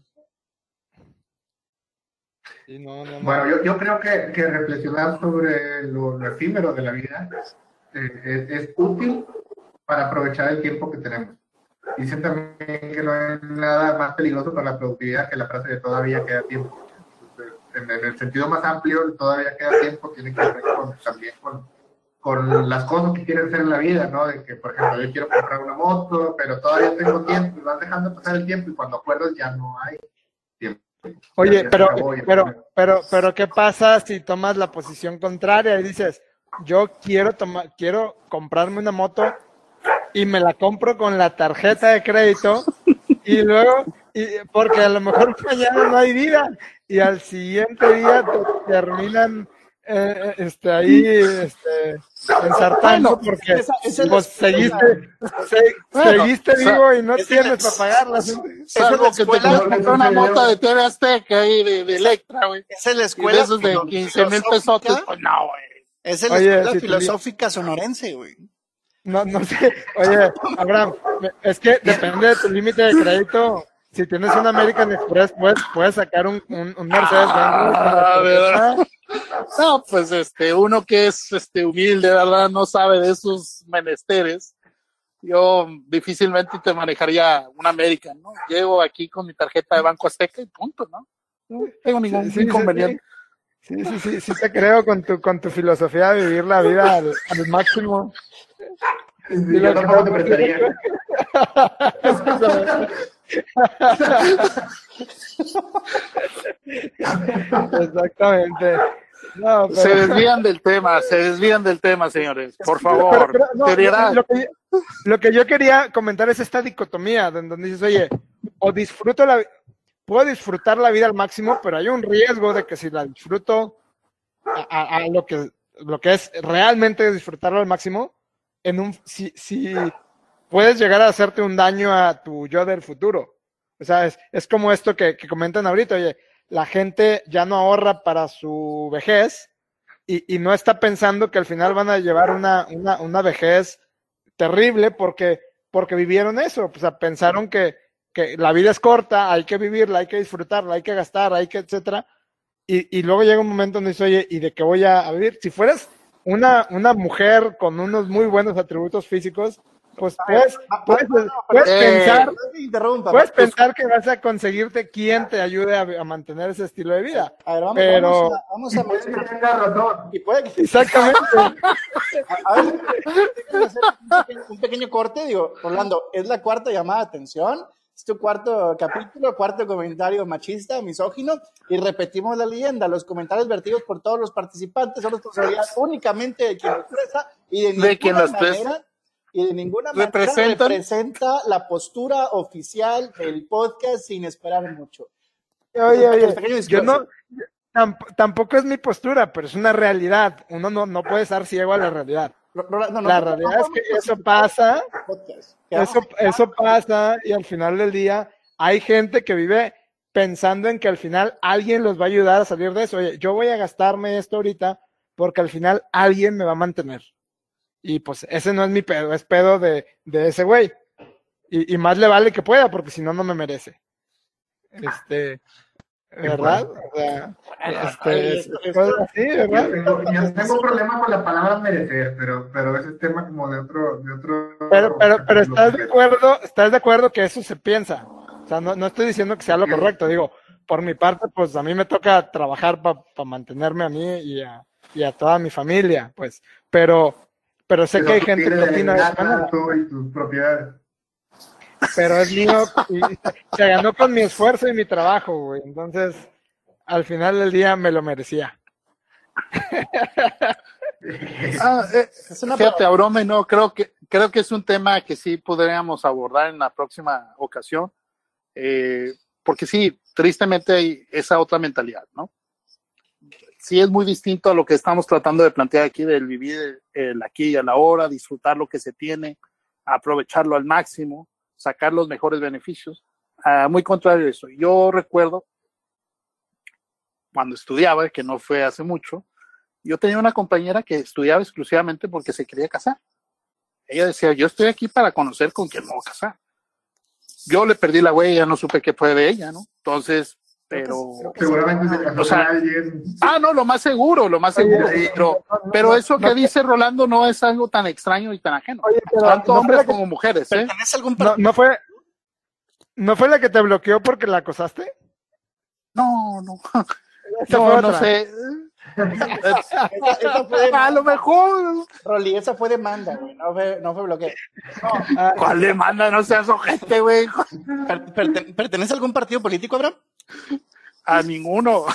Sí, no, no, no. Bueno, yo, yo creo que, que reflexionar sobre lo, lo efímero de la vida eh, es, es útil para aprovechar el tiempo que tenemos. Dicen también que no hay nada más peligroso para la productividad que la frase de todavía queda tiempo. En, el sentido más amplio, todavía queda tiempo, tiene que ver con, también con, con las cosas que quieren hacer en la vida, ¿no? De que, por ejemplo, yo quiero comprar una moto, pero todavía tengo tiempo y vas dejando pasar el tiempo y cuando acuerdas ya no hay tiempo. Oye, pero, pero, pero, pero, ¿qué pasa si tomas la posición contraria y dices, yo quiero tomar, quiero comprarme una moto y me la compro con la tarjeta de crédito y luego, y, porque a lo mejor mañana no hay vida y al siguiente día te terminan eh, este, ahí este, ensartando Bueno, porque esa- esa es escuela. seguiste, se- Bueno, seguiste o sea, vivo y no es tienes para pagarlas. Esa es Salvo la que te escuela- comprar una moto de TV Azteca ahí de, de Electra, güey. Esa es la Y de escuela esos de 15 mil pesos, filosófica- pues no, güey. Esa es la Oye, escuela si te- filosófica sonorense, güey. No, no sé. Oye, Abraham, es que depende de tu límite de crédito. Si tienes un American Express, puedes, puedes sacar un, un, un Mercedes. Ah. No, pues este, uno que es este humilde, ¿verdad? No sabe de esos menesteres. Yo difícilmente te manejaría un American, ¿no? Llego aquí con mi tarjeta de Banco Azteca y punto, ¿no? No tengo ningún Sí, sí, inconveniente. Sí, sí, sí, sí te creo con tu, con tu filosofía de vivir la vida al, al máximo. Sí, yo tampoco te prestaría. Exactamente. No, pero- Se desvían del tema, se desvían del tema, señores. Por Pero- favor, pero, no, seriedad. Lo que, lo que yo quería comentar es esta dicotomía, donde dices, oye, o disfruto la puedo disfrutar la vida al máximo, pero hay un riesgo de que si la disfruto a, a- a lo que lo que es realmente disfrutarlo al máximo, en un si, si puedes llegar a hacerte un daño a tu yo del futuro. O sea, es, es como esto que, que comentan ahorita, oye, la gente ya no ahorra para su vejez y, y no está pensando que al final van a llevar una, una, una vejez terrible porque, porque vivieron eso, o sea, pensaron que, que la vida es corta, hay que vivirla, hay que disfrutarla, hay que gastar, hay que, etcétera. Y, y luego llega un momento donde dice, oye, ¿y de qué voy a, a vivir? Si fueras una, una mujer con unos muy buenos atributos físicos, pues puedes, Ah, puedes, no, no, puedes eh, pensar, No puedes pues, pensar que vas a conseguirte quien te ayude a, a mantener ese estilo de vida. a ver, vamos, pero- vamos a, vamos a Puede que tenga razón. y puede que Exactamente. a ver, déjame hacer un pequeño, un pequeño corte, digo, Orlando, es la cuarta llamada de atención, es tu cuarto capítulo, cuarto comentario machista, misógino, y repetimos la leyenda, los comentarios vertidos por todos los participantes son responsabilidad únicamente de quien los expresa y de ninguna De quien manera y de ninguna manera Representan. representa la postura oficial del podcast sin esperar mucho. Oye, oye, yo no, tampoco es mi postura, pero es una realidad. Uno no, no puede estar ciego a la realidad. No, no, La realidad es que eso pasa, eso, eso pasa y al final del día hay gente que vive pensando en que al final alguien los va a ayudar a salir de eso. Oye, yo voy a gastarme esto ahorita porque al final alguien me va a mantener. Y pues ese no es mi pedo, es pedo de, de ese güey. Y, y más le vale que pueda porque si no, no me merece. Este, ¿verdad? O sea, este, es- así, Yo ¿verdad? tengo, yo tengo problema con la palabra merecer, pero, pero ese es tema como de otro, de otro. Pero, pero, pero estás de acuerdo, estás de acuerdo que eso se piensa. O sea, no, no estoy diciendo que sea lo correcto, digo, por mi parte, pues a mí me toca trabajar para mantenerme a mí y a, y a toda mi familia, pues, pero, pero sé que hay gente que opina de esa gana, manera, tú y tus propiedades. Pero es mío y se ganó con mi esfuerzo y mi trabajo, güey, entonces, al final del día me lo merecía. Ah, eh, Es una fíjate, no, creo que, creo que es un tema que sí podríamos abordar en la próxima ocasión, eh, porque sí, tristemente hay esa otra mentalidad, ¿no? Sí es muy distinto a lo que estamos tratando de plantear aquí, del vivir el aquí y a la hora, disfrutar lo que se tiene, aprovecharlo al máximo, sacar los mejores beneficios. Ah, muy contrario a eso. Yo recuerdo cuando estudiaba, que no fue hace mucho, yo tenía una compañera que estudiaba exclusivamente porque se quería casar. Ella decía, yo estoy aquí para conocer con quién me voy a casar. Yo le perdí la huella, no supe qué fue de ella, ¿no? Entonces, pero... Seguramente se casó O sea, con alguien. Ah, no, lo más seguro, lo más seguro. Oye, Pero, pero eso que dice Rolando no es algo tan extraño y tan ajeno. Oye, pero Tanto ¿no fue hombres como mujeres, ¿eh? ¿Pertenece a algún no, partido? no fue, no fue la que te bloqueó porque la acosaste? No, no, no, sé. Esa, esa fue de, A lo mejor. Rolly, esa fue demanda, güey, no fue, no fue bloqueo. ¿Cuál demanda? No seas ojete, güey. Per- perten- ¿Pertenece a algún partido político, Abraham? A ninguno.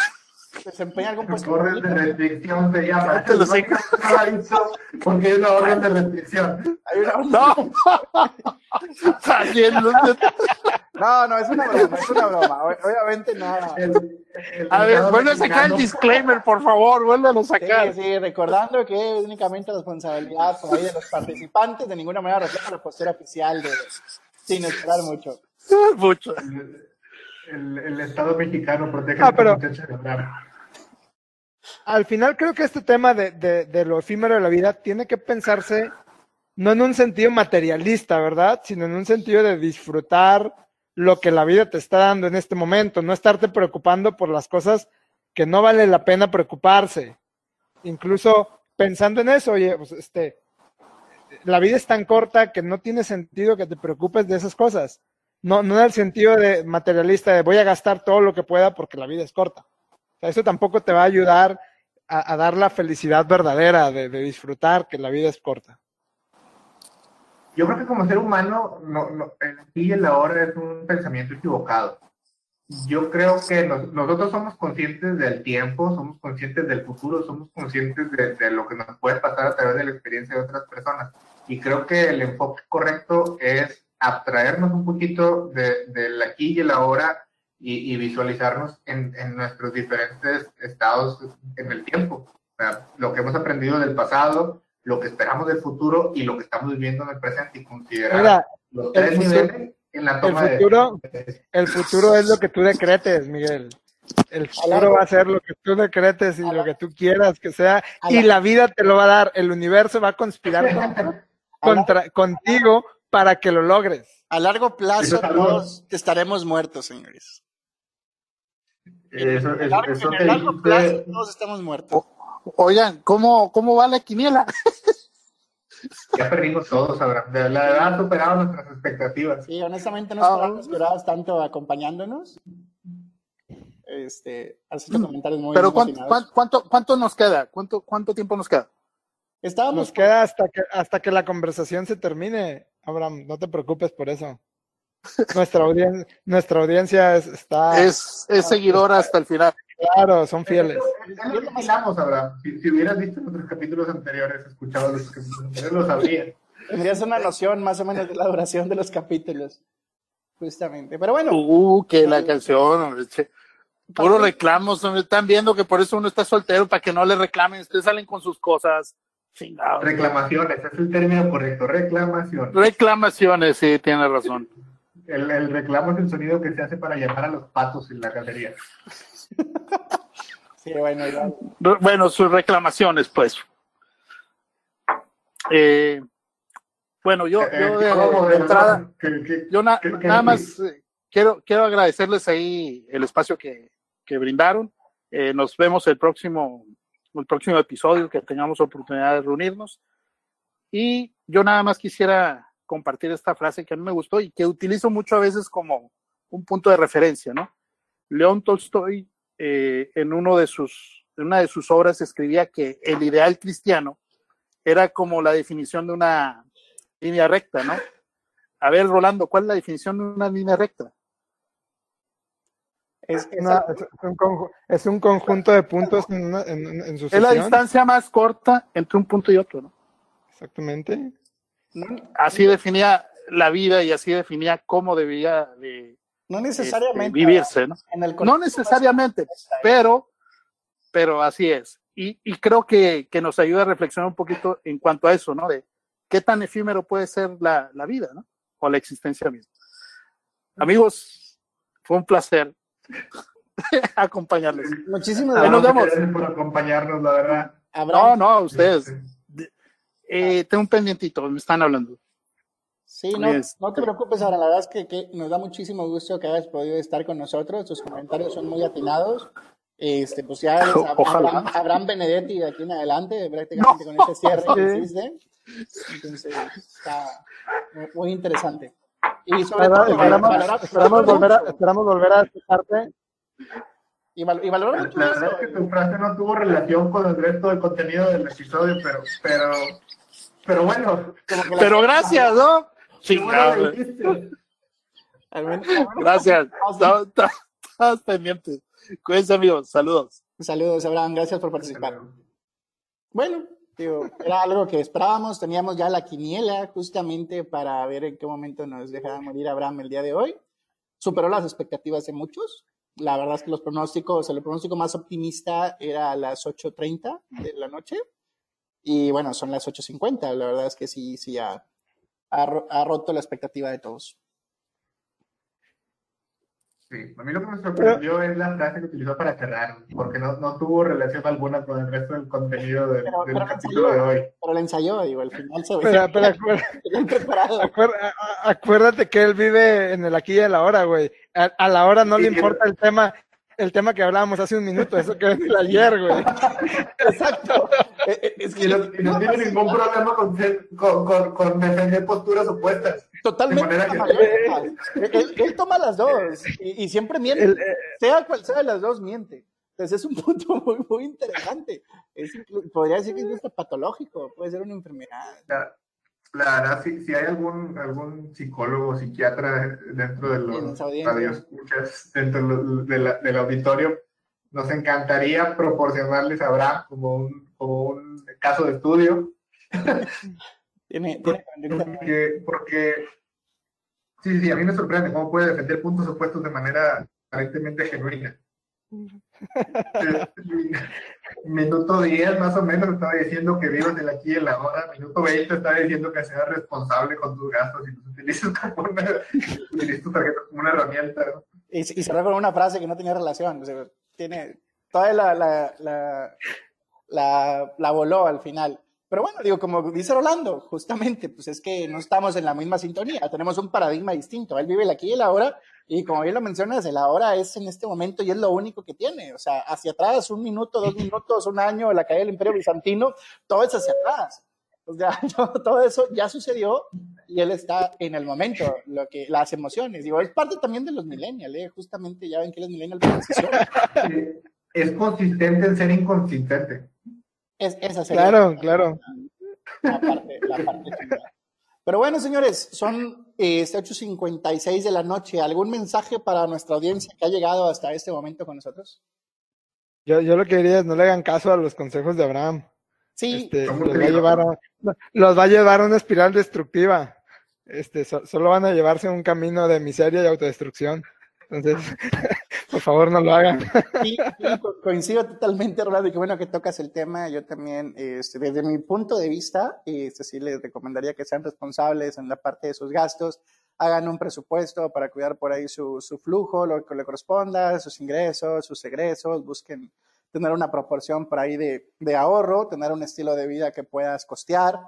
¿Desempeña algún puesto Orden de restricción se llama. Te lo sé. Porque es una orden de restricción. Hay una- No. No- No, no, es una broma, es una broma. Obviamente nada. El- el A ver, vuelve a sacar el disclaimer, por favor, vuélvelo a Sí, sacar. sí, recordando que es únicamente responsabilidad por ahí de los participantes, de ninguna manera refleja la postura oficial de sin esperar mucho. Mucho. El, el Estado mexicano protege Ah, a pero- al final creo que este tema de, de, de lo efímero de la vida tiene que pensarse no en un sentido materialista, ¿verdad? Sino en un sentido de disfrutar lo que la vida te está dando en este momento, no estarte preocupando por las cosas que no vale la pena preocuparse. Incluso pensando en eso, oye, pues este, la vida es tan corta que no tiene sentido que te preocupes de esas cosas. No, no en el sentido de materialista de voy a gastar todo lo que pueda porque la vida es corta. Eso tampoco te va a ayudar a, dar la felicidad verdadera de, disfrutar que la vida es corta. Yo creo que como ser humano, no, el y el ahora es un pensamiento equivocado. Yo creo que nos- nosotros somos conscientes del tiempo, somos conscientes del futuro, somos conscientes de, de lo que nos puede pasar a través de la experiencia de otras personas. Y creo que el enfoque correcto es abstraernos un poquito de- del aquí y el ahora y, y visualizarnos en, en nuestros diferentes estados en el tiempo. O sea, lo que hemos aprendido del pasado, lo que esperamos del futuro y lo que estamos viviendo en el presente y considerar Mira, los tres futuro- niveles en la toma el futuro- de El futuro es lo que tú decretes, Miguel. El futuro va a ser lo que tú decretes y lo que tú quieras que sea. Y la vida te lo va a dar. El universo va a conspirar contra- contra- contigo para que lo logres. A largo plazo todos estaremos muertos, señores. Eso, largo- eso en que el largo plazo todos estamos muertos. Oigan, ¿cómo, cómo va la quiniela? Ya perdimos todos, Abraham. La verdad han superado nuestras expectativas. Sí, honestamente no esperabas tanto acompañándonos. Este, has hecho comentarios muy Pero ¿cuánto, emocionados. cuánto, cuánto, cuánto nos queda? ¿Cuánto, ¿Cuánto tiempo nos queda? Estábamos Nos queda hasta que, hasta que la conversación se termine, Abraham, no te preocupes por eso. Nuestra audiencia, nuestra audiencia es- está, Es, es seguidora hasta el final. claro, son fieles. Es lo Abraham. Si, si hubieras visto nuestros capítulos anteriores, escuchado los capítulos anteriores, lo sabrías. Tendrías una noción más o menos de la duración de los capítulos. Justamente. Pero bueno, Uh, que la canción, hombre, che. Puro reclamos, hombre. Están viendo que por eso uno está soltero, para que no le reclamen. Ustedes salen con sus cosas. Reclamaciones, es el término correcto, reclamación. Reclamaciones, sí, tiene razón. El, el reclamo es el sonido que se hace para llamar a los patos en la galería. sí, bueno, ya. Re- Bueno, sus reclamaciones, pues. Eh, bueno, yo, Eh, yo ¿qué de, entrada, verdad? ¿Qué- qué- yo na- qué- qué- nada más eh, quiero, quiero agradecerles ahí el espacio que, que brindaron. Eh, nos vemos el próximo, el próximo episodio que tengamos oportunidad de reunirnos. Y yo nada más quisiera compartir esta frase que a mí me gustó y que utilizo mucho a veces como un punto de referencia, ¿no? León Tolstoy, eh, en, en una de sus obras, escribía que el ideal cristiano era como la definición de una línea recta, ¿no? A ver, Rolando, ¿cuál es la definición de una línea recta? Es, es Una- algo- es, un conju- es un conjunto de puntos en, una- en, en Es la distancia más corta entre un punto y otro, ¿no? Exactamente. Así definía la vida y así definía cómo debía de no este, necesariamente. vivirse, ¿no? En el No necesariamente, pero, pero así es. Y, y creo que, que nos ayuda a reflexionar un poquito en cuanto a eso, ¿no? De qué tan efímero puede ser la, la vida, ¿no? O la existencia misma. Amigos, fue un placer acompañarles. Muchísimas Ahí nos gracias. vemos. Gracias por acompañarnos, la verdad. No, no, a ustedes. Eh, tengo un pendientito, me están hablando. Sí, no, no te preocupes, ahora la verdad es que, que nos da muchísimo gusto que hayas podido estar con nosotros, tus comentarios son muy atinados. Este, pues ya Ojalá. Abraham, Abraham Benedetti de aquí en adelante, prácticamente con este cierre que hiciste. Entonces, está muy interesante. Y sobre Esperamos, todo, esperamos- valorar- esperamos volver a, esperamos volver a escucharte. y, val- y valorar mucho La eso. verdad es que tu frase no tuvo relación con el resto del contenido del episodio, pero, pero, pero bueno. Pero gracias, ¿no? Chingado, Gracias. Estamos pendientes. Cuídense, amigos. Saludos. Saludos, Abraham, gracias por participar. Bueno, digo, era algo que esperábamos, teníamos ya la quiniela justamente para ver en qué momento nos dejaba morir Abraham el día de hoy. Superó las expectativas de muchos. La verdad es que los pronósticos, el pronóstico más optimista era a las 8.30 de la noche. Y bueno, son las 8.50. La verdad es que sí, sí, ha, ha ro- ha roto la expectativa de todos. Sí, a mí lo que me sorprendió es la frase que utilizó para cerrar, porque no, no tuvo relación alguna con el resto del contenido del, Pero- del pero capítulo de hoy. Pero le ensayó, digo, al final se Pero, pero acuérdate que él vive en el aquí y el ahora, güey. A, a la hora no le Sí, que- importa el tema, el tema que hablábamos hace un minuto, eso que es el ayer, güey. Exacto. Eh, eh, Es Y no, y no tiene ningún problema con, ser- con, con, con defender posturas opuestas. Totalmente. Que- él, él toma las dos y, y siempre miente. El, eh, sea cual sea de las dos, miente. Entonces es un punto muy, muy interesante. Es podría decir que es patológico, puede ser una enfermedad. La, la verdad, si, si hay algún, algún psicólogo psiquiatra dentro de los radioescuchas, dentro de la- del auditorio, nos encantaría proporcionarles a Abraham como un, como un caso de estudio, Tiene, tiene porque, porque sí, sí, a mí me sorprende cómo puede defender puntos opuestos de manera aparentemente genuina. Minuto 10 más o menos estaba diciendo que vivas el aquí y el ahora. Minuto 20 estaba diciendo que seas responsable con tus gastos y los utilizas como una, utilizas tu tarjeta como una herramienta. ¿no? Y, y cerró con una frase que no tenía relación. o sea, tiene, toda la, la, la, la, la voló al final. Pero bueno, digo, como dice Rolando, justamente, pues es que no estamos en la misma sintonía, tenemos un paradigma distinto. Él vive el aquí y el ahora, y como bien lo mencionas, el ahora es en este momento y es lo único que tiene. O sea, hacia atrás, un minuto, dos minutos, un año, la caída del Imperio Bizantino, todo es hacia atrás. O sea, todo eso ya sucedió y él está en el momento, lo que, las emociones. Digo, es parte también de los millennials, ¿eh? justamente ya ven que los millennials Es consistente en ser inconsistente. Es, esa sería claro, claro. La parte, la parte Pero bueno, señores, son eh, 8.56 de la noche. ¿Algún mensaje para nuestra audiencia que ha llegado hasta este momento con nosotros? Yo, yo lo que diría es no le hagan caso a los consejos de Abraham. Sí. Este, los, va a llevar a, los va a llevar a una espiral destructiva. Este, solo van a llevarse un camino de miseria y autodestrucción. Entonces, favor, no lo hagan. Coincido totalmente, Rolando, y qué bueno que tocas el tema. Yo también, este, desde mi punto de vista, este, sí les recomendaría que sean responsables en la parte de sus gastos, hagan un presupuesto para cuidar por ahí su, su flujo, lo que le corresponda, sus ingresos, sus egresos, busquen tener una proporción por ahí de, de ahorro, tener un estilo de vida que puedas costear.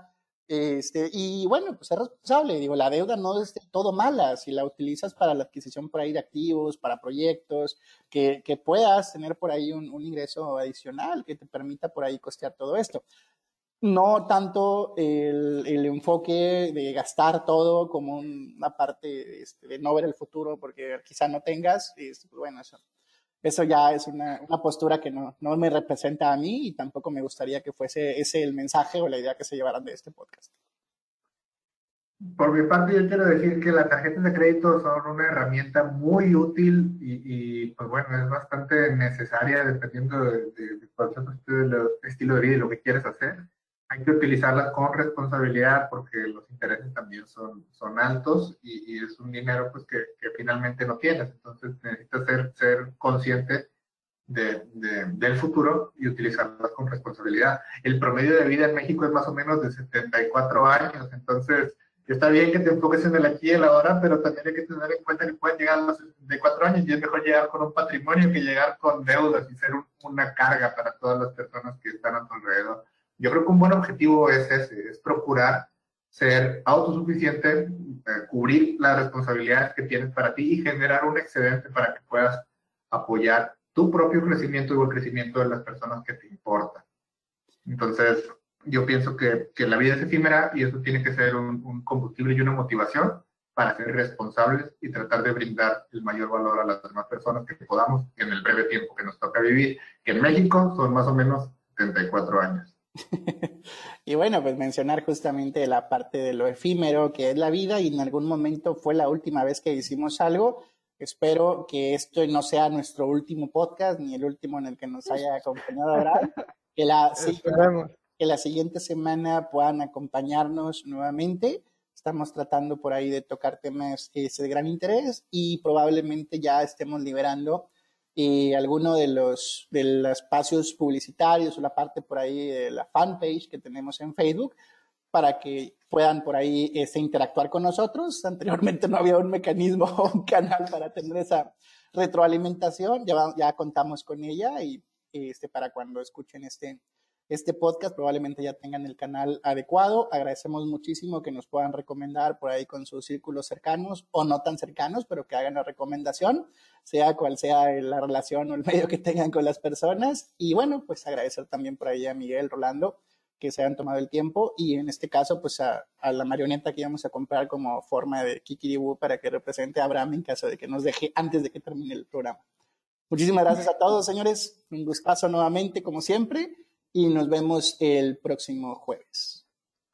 Este, y bueno, pues es responsable. Digo, la deuda no es todo mala. Si la utilizas para la adquisición por ahí de activos, para proyectos, que, que puedas tener por ahí un, un, ingreso adicional que te permita por ahí costear todo esto no tanto el, el, enfoque de gastar todo como una parte este, de no ver el futuro porque quizá no tengas, este, pues bueno, eso, eso ya es una, una postura que no, no, me representa a mí y tampoco me gustaría que fuese ese el mensaje o la idea que se llevaran de este podcast. Por mi parte, yo quiero decir que las tarjetas de crédito son una herramienta muy útil y, pues bueno, es bastante necesaria dependiendo de, de, de cuál sea tu estilo de vida y lo que quieres hacer hay que utilizarlas con responsabilidad porque los intereses también son, son altos y, y es un dinero pues que, que, finalmente no tienes. Entonces necesitas ser, ser consciente de, de, del futuro y utilizarlas con responsabilidad. El promedio de vida en México es más o menos de 74 años, entonces está bien que te enfoques en el aquí y el ahora, pero también hay que tener en cuenta que pueden llegar a los 74 años y es mejor llegar con un patrimonio que llegar con deudas y ser una carga para todas las personas que están a tu alrededor. Yo creo que un buen objetivo es ese, es procurar ser autosuficiente, eh, cubrir las responsabilidades que tienes para ti y generar un excedente para que puedas apoyar tu propio crecimiento y el crecimiento de las personas que te importan. Entonces, yo pienso que, que la vida es efímera y eso tiene que ser un, un, combustible y una motivación para ser responsables y tratar de brindar el mayor valor a las demás personas que podamos en el breve tiempo que nos toca vivir, que en México son más o menos 74 años. y bueno, pues mencionar justamente la parte de lo efímero que es la vida y en algún momento fue la última vez que hicimos algo. Espero que esto no sea nuestro último podcast ni el último en el que nos haya acompañado Abraham. Que la, que la siguiente semana puedan acompañarnos nuevamente. Estamos tratando por ahí de tocar temas de gran interés y probablemente ya estemos liberando y alguno de los, de los espacios publicitarios o la parte por ahí de la fanpage que tenemos en Facebook para que puedan por ahí este, interactuar con nosotros. Anteriormente no había un mecanismo o un canal para tener esa retroalimentación, ya, ya contamos con ella y este, para cuando escuchen este, este podcast probablemente ya tengan el canal adecuado. Agradecemos muchísimo que nos puedan recomendar por ahí con sus círculos cercanos o no tan cercanos, pero que hagan la recomendación, sea cual sea la relación o el medio que tengan con las personas. Y bueno, pues agradecer también por ahí a Miguel, Rolando, que se hayan tomado el tiempo y en este caso pues a, a la marioneta que íbamos a comprar como forma de Kikiribu para que represente a Abraham en caso de que nos deje antes de que termine el programa. Muchísimas gracias a todos, señores. Un gustazo nuevamente, como siempre y nos vemos el próximo jueves.